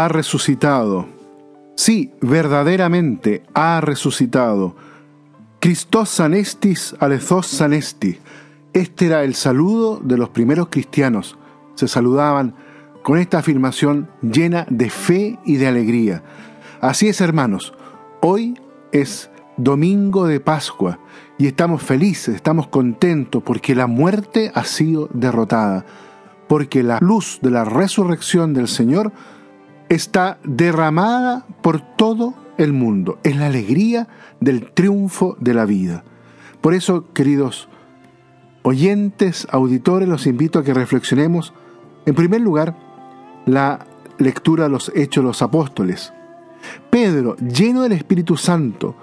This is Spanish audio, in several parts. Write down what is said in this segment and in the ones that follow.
Ha resucitado. Sí, verdaderamente ha resucitado. Christos anestis, alethos anesti. Este era el saludo de los primeros cristianos. Se saludaban con esta afirmación llena de fe y de alegría. Así es, hermanos, hoy es domingo de Pascua y estamos felices, estamos contentos porque la muerte ha sido derrotada, porque la luz de la resurrección del Señor está derramada por todo el mundo. Es la alegría del triunfo de la vida. Por eso, queridos oyentes, auditores, los invito a que reflexionemos, en primer lugar, la lectura de los Hechos de los Apóstoles. Pedro, lleno del Espíritu Santo,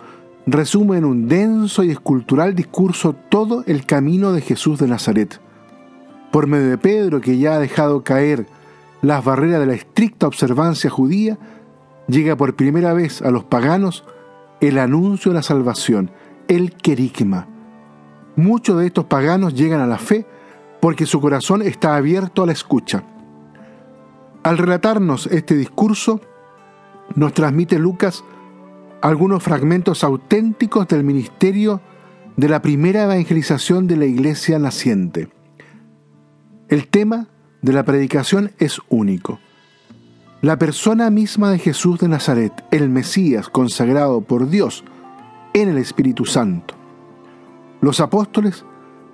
resume en un denso y escultural discurso todo el camino de Jesús de Nazaret. Por medio de Pedro, que ya ha dejado caer las barreras de la estricta observancia judía, llega por primera vez a los paganos el anuncio de la salvación, el querigma. Muchos de estos paganos llegan a la fe porque su corazón está abierto a la escucha. Al relatarnos este discurso, nos transmite Lucas algunos fragmentos auténticos del ministerio de la primera evangelización de la iglesia naciente. El tema de la predicación es único. La persona misma de Jesús de Nazaret, el Mesías consagrado por Dios en el Espíritu Santo. Los apóstoles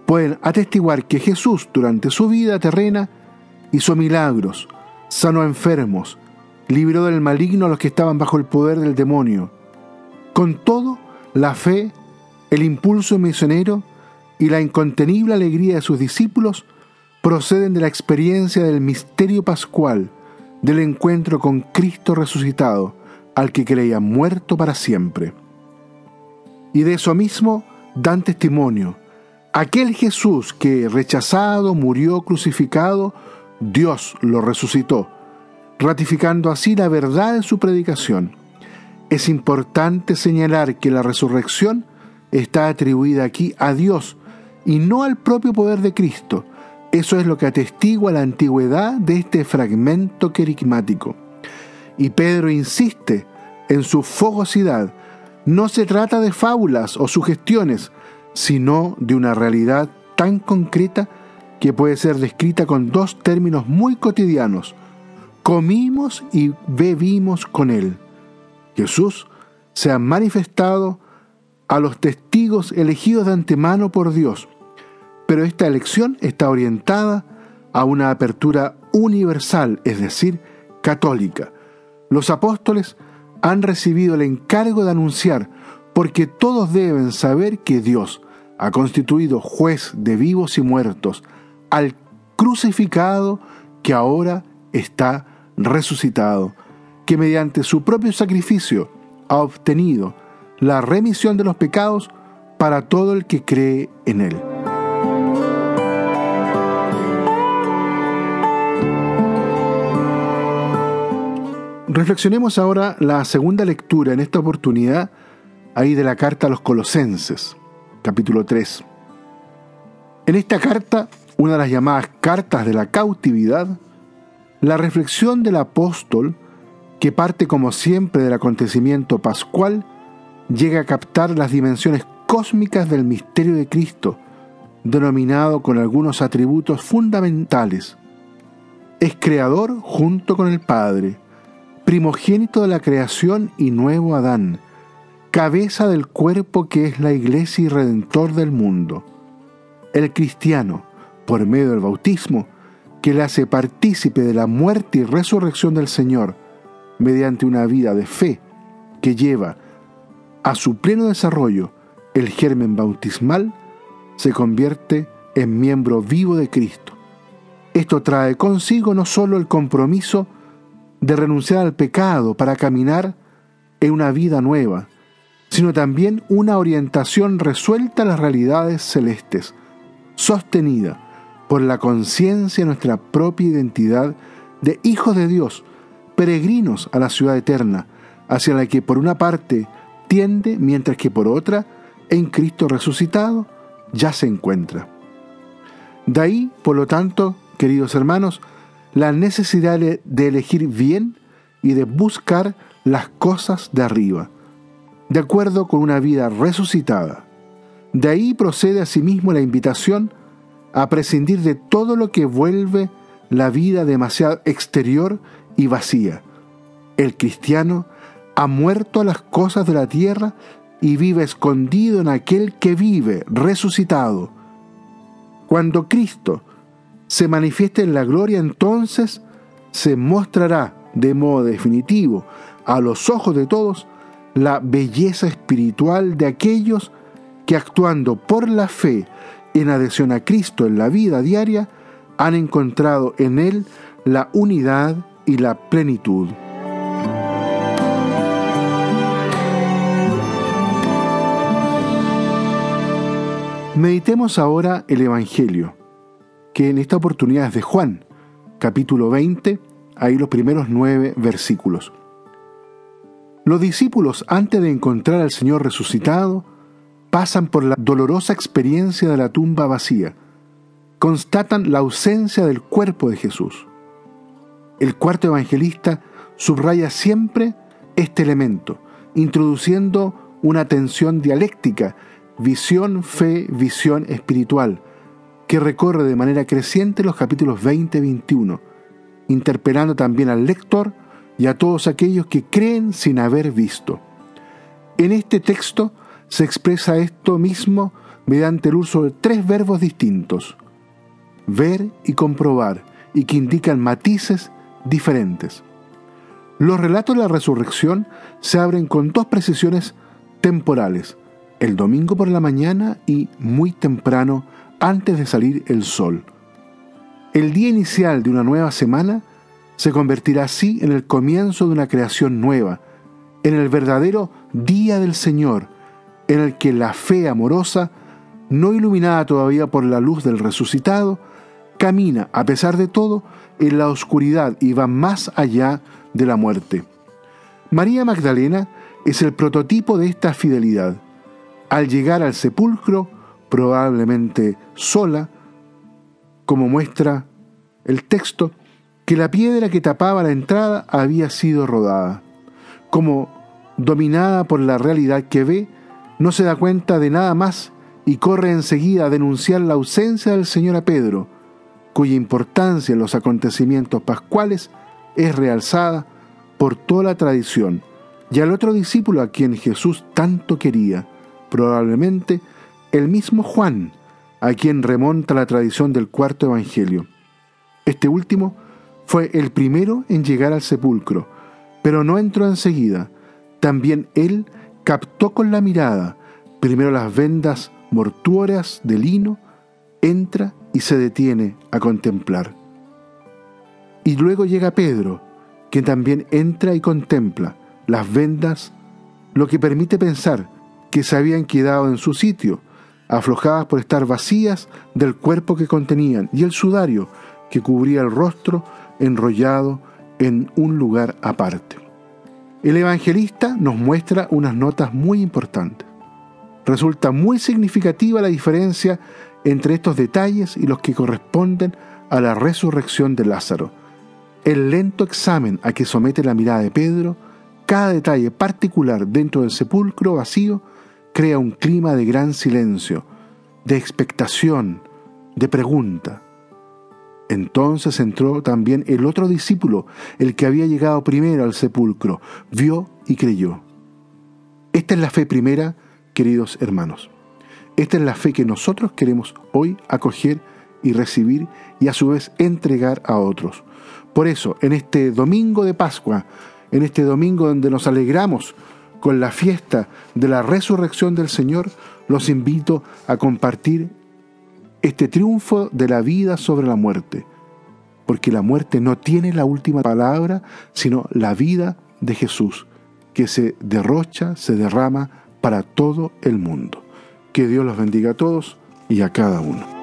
pueden atestiguar que Jesús durante su vida terrena hizo milagros, sanó a enfermos, libró del maligno a los que estaban bajo el poder del demonio. Con todo, la fe, el impulso misionero y la incontenible alegría de sus discípulos proceden de la experiencia del misterio pascual, del encuentro con Cristo resucitado, al que creía muerto para siempre. Y de eso mismo dan testimonio. Aquel Jesús que, rechazado, murió crucificado, Dios lo resucitó ratificando así la verdad de su predicación. Es importante señalar que la resurrección está atribuida aquí a Dios y no al propio poder de Cristo. Eso es lo que atestigua la antigüedad de este fragmento querigmático. Y Pedro insiste en su fogosidad. No se trata de fábulas o sugestiones, sino de una realidad tan concreta que puede ser descrita con dos términos muy cotidianos, comimos y bebimos con Él. Jesús se ha manifestado a los testigos elegidos de antemano por Dios, pero esta elección está orientada a una apertura universal, es decir, católica. Los apóstoles han recibido el encargo de anunciar, porque todos deben saber que Dios ha constituido juez de vivos y muertos al crucificado que ahora está resucitado, que mediante su propio sacrificio ha obtenido la remisión de los pecados para todo el que cree en él. Reflexionemos ahora la segunda lectura en esta oportunidad ahí de la carta a los Colosenses, capítulo 3. En esta carta, una de las llamadas cartas de la cautividad, la reflexión del apóstol, que parte como siempre del acontecimiento pascual, llega a captar las dimensiones cósmicas del misterio de Cristo, denominado con algunos atributos fundamentales. Es creador junto con el Padre, primogénito de la creación y nuevo Adán, cabeza del cuerpo que es la iglesia y redentor del mundo. El cristiano, por medio del bautismo, que le hace partícipe de la muerte y resurrección del Señor mediante una vida de fe que lleva a su pleno desarrollo el germen bautismal, se convierte en miembro vivo de Cristo. Esto trae consigo no solo el compromiso de renunciar al pecado para caminar en una vida nueva, sino también una orientación resuelta a las realidades celestes, sostenida por la conciencia de nuestra propia identidad de hijos de Dios, peregrinos a la ciudad eterna, hacia la que por una parte tiende, mientras que por otra, en Cristo resucitado, ya se encuentra. De ahí, por lo tanto, queridos hermanos, la necesidad de elegir bien y de buscar las cosas de arriba, de acuerdo con una vida resucitada. De ahí procede asimismo la invitación a prescindir de todo lo que vuelve la vida demasiado exterior y vacía. El cristiano ha muerto a las cosas de la tierra y vive escondido en aquel que vive, resucitado. Cuando Cristo se manifieste en la gloria, entonces se mostrará de modo definitivo a los ojos de todos la belleza espiritual de aquellos que actuando por la fe en adhesión a Cristo en la vida diaria, han encontrado en Él la unidad y la plenitud. Meditemos ahora el Evangelio, que en esta oportunidad es de Juan, capítulo 20, ahí los primeros nueve versículos. Los discípulos, antes de encontrar al Señor resucitado, pasan por la dolorosa experiencia de la tumba vacía, constatan la ausencia del cuerpo de Jesús. El cuarto evangelista subraya siempre este elemento, introduciendo una tensión dialéctica visión, fe, visión espiritual, que recorre de manera creciente los capítulos 20 y 21, interpelando también al lector y a todos aquellos que creen sin haber visto. En este texto se expresa esto mismo mediante el uso de tres verbos distintos, ver y comprobar, y que indican matices diferentes. Los relatos de la resurrección se abren con dos precisiones temporales, el domingo por la mañana y muy temprano antes de salir el sol. El día inicial de una nueva semana se convertirá así en el comienzo de una creación nueva, en el verdadero día del Señor, en el que la fe amorosa, no iluminada todavía por la luz del resucitado, camina, a pesar de todo, en la oscuridad y va más allá de la muerte. María Magdalena es el prototipo de esta fidelidad al llegar al sepulcro, probablemente sola, como muestra el texto, que la piedra que tapaba la entrada había sido rodada. Como dominada por la realidad que ve, no se da cuenta de nada más y corre enseguida a denunciar la ausencia del Señor a Pedro, cuya importancia en los acontecimientos pascuales es realzada por toda la tradición, y al otro discípulo a quien Jesús tanto quería, probablemente el mismo Juan, a quien remonta la tradición del cuarto Evangelio. Este último fue el primero en llegar al sepulcro, pero no entró enseguida. También él captó con la mirada primero las vendas mortuorias de lino, entra y se detiene a contemplar. Y luego llega Pedro, que también entra y contempla las vendas, lo que permite pensar que se habían quedado en su sitio, aflojadas por estar vacías del cuerpo que contenían, y el sudario que cubría el rostro enrollado en un lugar aparte. El evangelista nos muestra unas notas muy importantes. Resulta muy significativa la diferencia entre estos detalles y los que corresponden a la resurrección de Lázaro. El lento examen a que somete la mirada de Pedro, cada detalle particular dentro del sepulcro vacío, crea un clima de gran silencio, de expectación, de pregunta. Entonces entró también el otro discípulo, el que había llegado primero al sepulcro, vio y creyó. Esta es la fe primera, queridos hermanos. Esta es la fe que nosotros queremos hoy acoger y recibir y a su vez entregar a otros. Por eso, en este domingo de Pascua, en este domingo donde nos alegramos con la fiesta de la resurrección del Señor, los invito a compartir este triunfo de la vida sobre la muerte, porque la muerte no tiene la última palabra, sino la vida de Jesús, que se derrocha, se derrama para todo el mundo. Que Dios los bendiga a todos y a cada uno.